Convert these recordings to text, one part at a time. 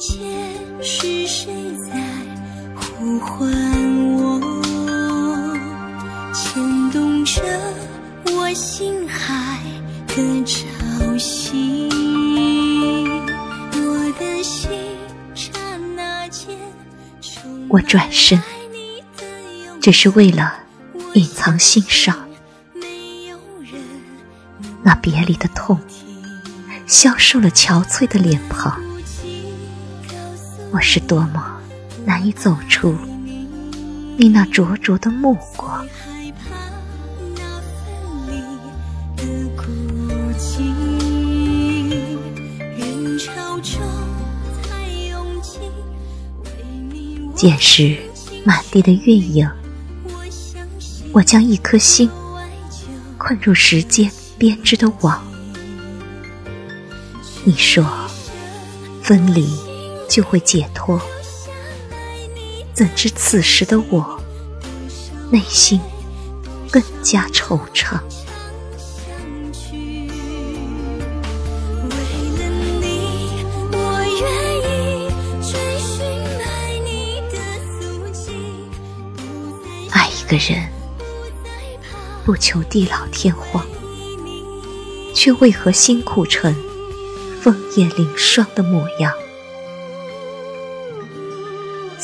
切是谁在呼唤我？牵动着我心海的潮汐。我的心刹那间我转身只是为了隐藏心上没有人那别离的痛，消瘦了憔悴的脸庞。我是多么难以走出你那灼灼的目光。害怕那分离的孤寂，人潮中才涌起为你我捡拾满地的月影，我将一颗心困入时间编织的网。你说，分离就会解脱，怎知此时的我，内心更加惆怅。爱，一个人，不求地老天荒，却为何辛苦成枫叶凌霜的模样？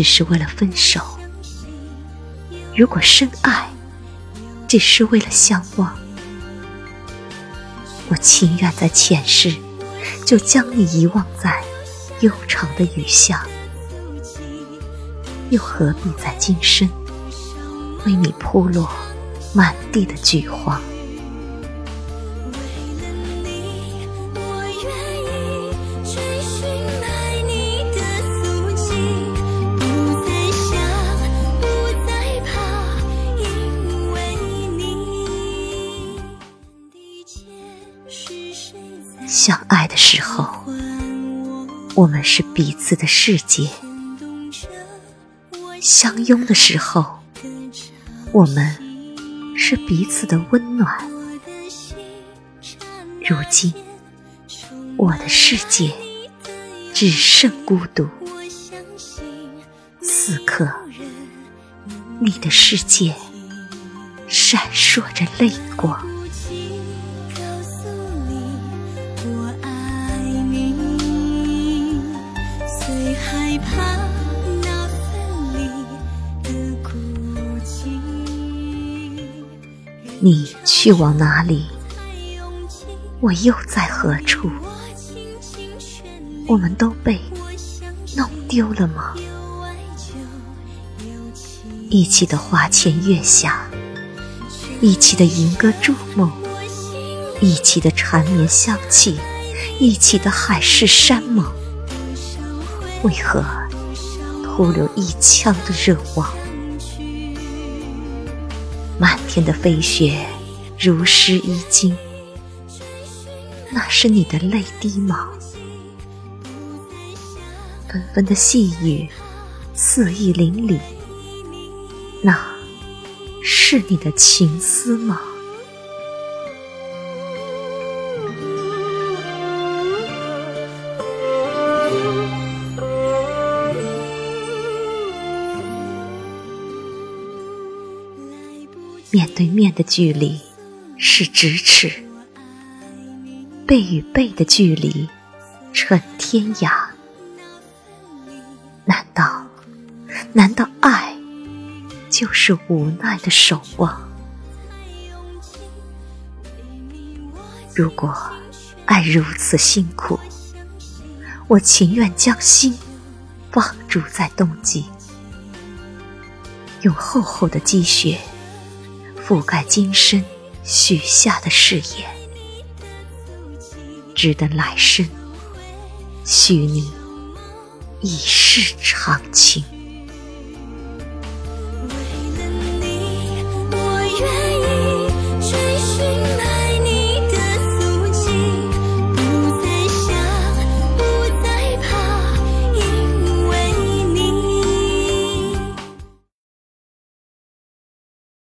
只是为了分手，如果深爱只是为了相忘，我情愿在前世就将你遗忘在悠长的雨巷，又何必在今生为你铺落满地的菊花？相爱的时候，我？们是彼此的世界；相拥的时候，我们是彼此的温暖。如今，我的世界只剩孤独。此刻，你的世界闪烁着泪光。你去往哪里，我又在何处？我，们都被弄丢了吗？一起的花前月下，一起的吟歌筑梦，一起的缠绵香气，一起的海誓山盟，为何徒留一腔的热望？去。漫天的飞雪如湿衣襟，那是你的泪滴吗？纷纷的细雨肆意淋漓，那是你的情思吗？面对面的距离是咫尺，背与背的距离成天涯。难道，难道爱就是无奈的守望？如果爱如此辛苦，我情愿将心放逐在冬季，用厚厚的积雪覆盖今生许下的誓言，只等来生，许你一世长情。